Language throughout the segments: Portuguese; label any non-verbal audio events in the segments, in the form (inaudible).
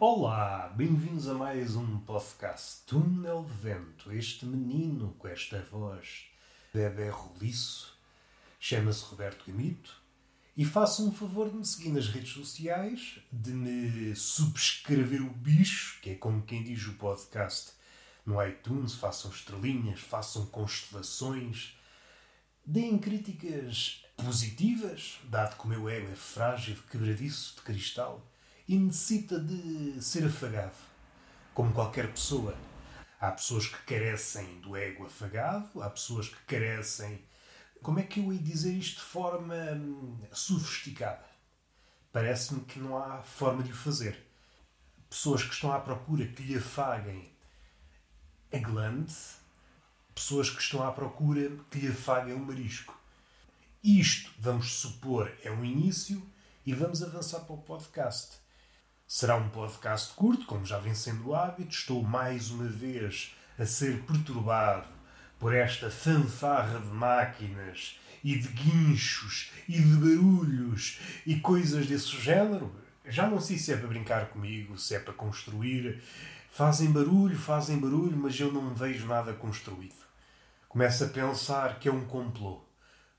Olá, bem-vindos a mais um podcast Túnel de Vento. Este menino com esta voz, bebê roliço, chama-se Roberto Gamito e façam um favor de me seguir nas redes sociais, de me subscrever o bicho, que é como quem diz o podcast no iTunes, façam estrelinhas, façam constelações, deem críticas positivas, dado que o meu ego é frágil, quebradiço, de cristal, e necessita de ser afagado, como qualquer pessoa. Há pessoas que carecem do ego afagado, há pessoas que carecem. Como é que eu ia dizer isto de forma hum, sofisticada? Parece-me que não há forma de o fazer. Pessoas que estão à procura que lhe afaguem a glande, pessoas que estão à procura que lhe afaguem o marisco. Isto, vamos supor, é um início e vamos avançar para o podcast. Será um podcast curto, como já vem sendo o hábito. Estou mais uma vez a ser perturbado por esta fanfarra de máquinas e de guinchos e de barulhos e coisas desse género. Já não sei se é para brincar comigo, se é para construir. Fazem barulho, fazem barulho, mas eu não vejo nada construído. Começo a pensar que é um complô.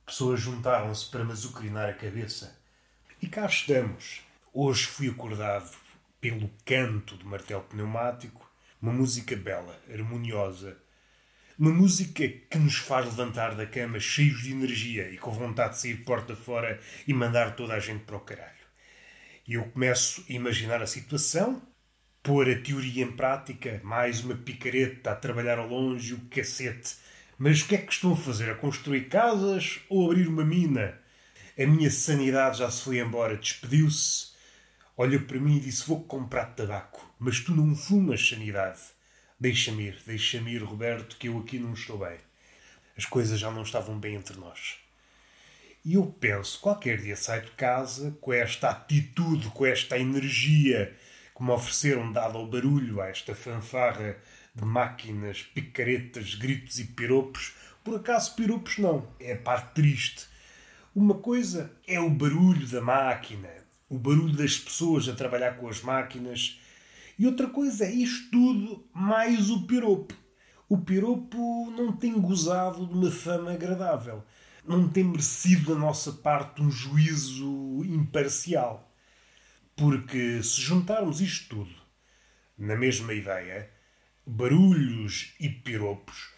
Pessoas juntaram-se para mazucrinar a cabeça. E cá estamos Hoje fui acordado pelo canto do martelo pneumático, uma música bela, harmoniosa, uma música que nos faz levantar da cama cheios de energia e com vontade de sair porta fora e mandar toda a gente para o caralho. E eu começo a imaginar a situação, pôr a teoria em prática, mais uma picareta a trabalhar ao longe, o cacete. Mas o que é que estão a fazer? A construir casas ou abrir uma mina? A minha sanidade já se foi embora, despediu-se olhou para mim e disse: Vou comprar tabaco, mas tu não fumas, sanidade. Deixa-me ir, deixa-me ir, Roberto, que eu aqui não estou bem. As coisas já não estavam bem entre nós. E eu penso, qualquer dia saio de casa com esta atitude, com esta energia que me ofereceram, dado ao barulho, a esta fanfarra de máquinas, picaretas, gritos e piropos. Por acaso, piropos não. É a parte triste. Uma coisa é o barulho da máquina, o barulho das pessoas a trabalhar com as máquinas. E outra coisa é isto tudo mais o piropo. O piropo não tem gozado de uma fama agradável. Não tem merecido da nossa parte um juízo imparcial. Porque se juntarmos isto tudo na mesma ideia, barulhos e piropos,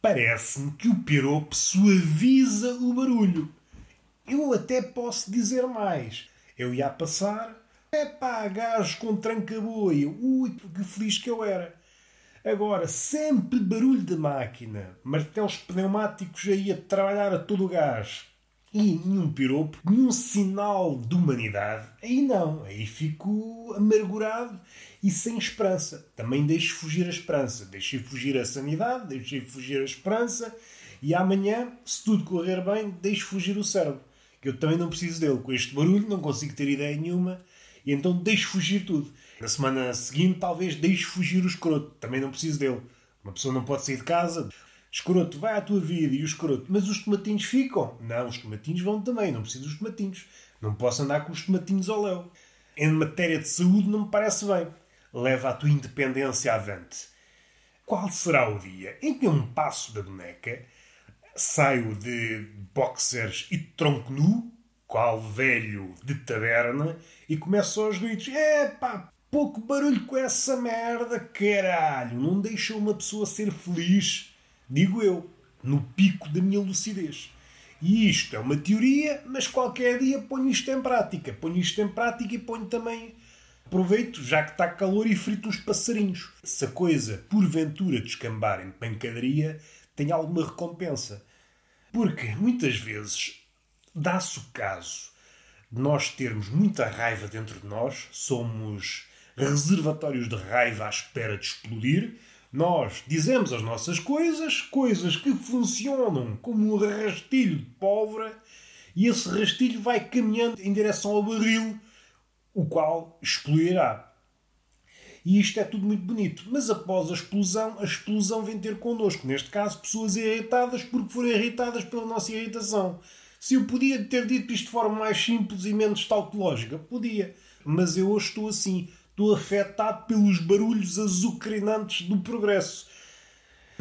parece-me que o piropo suaviza o barulho. Eu até posso dizer mais. Eu ia passar, é pá, gajo com tranca-boia, ui, que feliz que eu era. Agora, sempre barulho de máquina, martelos pneumáticos aí a trabalhar a todo o gás. E nenhum piropo, nenhum sinal de humanidade, aí não, aí fico amargurado e sem esperança. Também deixo fugir a esperança, deixei fugir a sanidade, deixei fugir a esperança. E amanhã, se tudo correr bem, deixo fugir o cérebro que eu também não preciso dele. Com este barulho não consigo ter ideia nenhuma e então deixo fugir tudo. Na semana seguinte, talvez deixe fugir o escroto. Também não preciso dele. Uma pessoa não pode sair de casa. Escroto, vai à tua vida e o escroto. Mas os tomatinhos ficam. Não, os tomatinhos vão também. Não preciso dos tomatinhos. Não posso andar com os tomatinhos ao léu. Em matéria de saúde não me parece bem. Leva a tua independência avante. Qual será o dia em que um passo da boneca saio de boxers e tronco nu, qual velho de taberna, e começo aos gritos: Epá, pouco barulho com essa merda, caralho, não deixa uma pessoa ser feliz, digo eu, no pico da minha lucidez. E isto é uma teoria, mas qualquer dia ponho isto em prática. Ponho isto em prática e ponho também. Aproveito, já que está calor, e frito os passarinhos. Se a coisa, porventura, descambar em pancadaria, tem alguma recompensa. Porque muitas vezes dá-se o caso de nós termos muita raiva dentro de nós, somos reservatórios de raiva à espera de explodir. Nós dizemos as nossas coisas, coisas que funcionam como um rastilho de pólvora, e esse rastilho vai caminhando em direção ao barril, o qual explodirá. E isto é tudo muito bonito. Mas após a explosão, a explosão vem ter connosco. Neste caso, pessoas irritadas porque foram irritadas pela nossa irritação. Se eu podia ter dito isto de forma mais simples e menos tautológica, podia. Mas eu hoje estou assim. estou afetado pelos barulhos azucrinantes do progresso.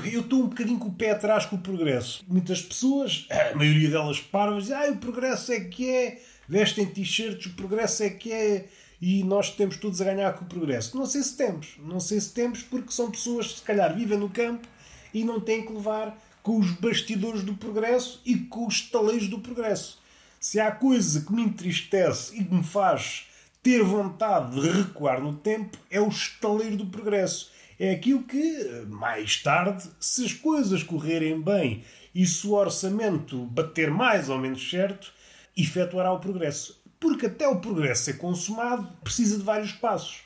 Eu estou um bocadinho com o pé atrás com o progresso. Muitas pessoas, a maioria delas parvas, dizem ah, o progresso é que é, vestem t-shirts, o progresso é que é, e nós temos todos a ganhar com o progresso. Não sei se temos, não sei se temos, porque são pessoas que se calhar vivem no campo e não têm que levar com os bastidores do progresso e com os taleiros do progresso. Se há coisa que me entristece e que me faz ter vontade de recuar no tempo, é o estaleiro do progresso. É aquilo que, mais tarde, se as coisas correrem bem e se o orçamento bater mais ou menos certo, efetuará o progresso. Porque até o progresso ser consumado precisa de vários passos.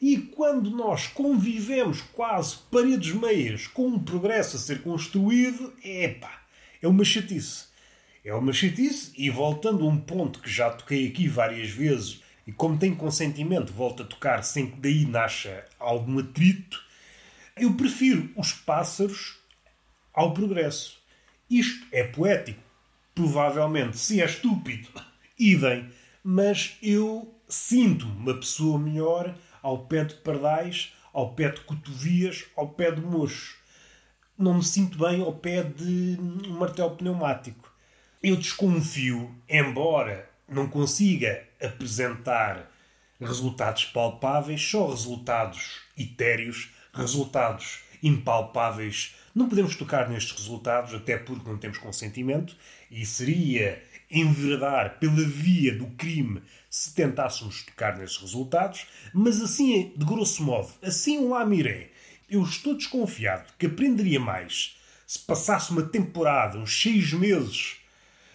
E quando nós convivemos quase paredes meias com um progresso a ser construído, epá, é uma chatice. É uma chatice, e voltando a um ponto que já toquei aqui várias vezes, e como tem consentimento, volto a tocar sem que daí nasça algum atrito, eu prefiro os pássaros ao progresso. Isto é poético. Provavelmente, se é estúpido, (laughs) idem. Mas eu sinto-me uma pessoa melhor ao pé de pardais, ao pé de cotovias, ao pé de mocho. Não me sinto bem ao pé de um martelo pneumático. Eu desconfio, embora não consiga apresentar resultados palpáveis, só resultados etéreos, resultados impalpáveis. Não podemos tocar nestes resultados, até porque não temos consentimento, e seria enveredar pela via do crime se tentássemos tocar nesses resultados, mas assim, de grosso modo, assim um lamiré, eu estou desconfiado que aprenderia mais se passasse uma temporada, uns seis meses,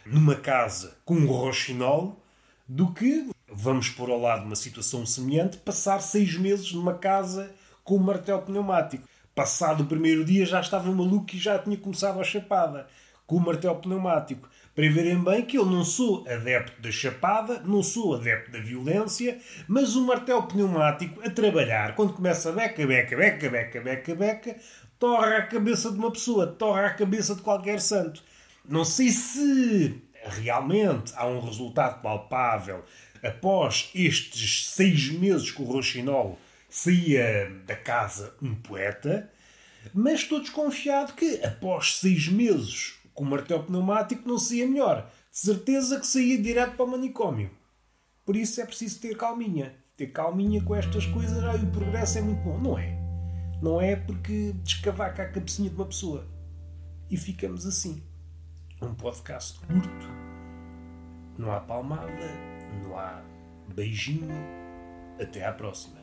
numa casa com um roxinol, do que, vamos pôr ao lado uma situação semelhante, passar seis meses numa casa com um martelo pneumático. Passado o primeiro dia já estava maluco e já tinha começado a chapada com o martelo pneumático para verem bem que eu não sou adepto da chapada, não sou adepto da violência, mas o martelo pneumático a trabalhar, quando começa a beca, beca, beca, beca, beca, beca, torra a cabeça de uma pessoa, torra a cabeça de qualquer santo. Não sei se realmente há um resultado palpável após estes seis meses com o Rochinol saía da casa um poeta, mas estou desconfiado que após seis meses com o martelo pneumático não saía melhor. De certeza que saía direto para o manicômio. Por isso é preciso ter calminha. Ter calminha com estas coisas. Ah, o progresso é muito bom. Não é. Não é porque descavaca a cabecinha de uma pessoa. E ficamos assim. Um podcast curto. Não há palmada. Não há beijinho. Até à próxima.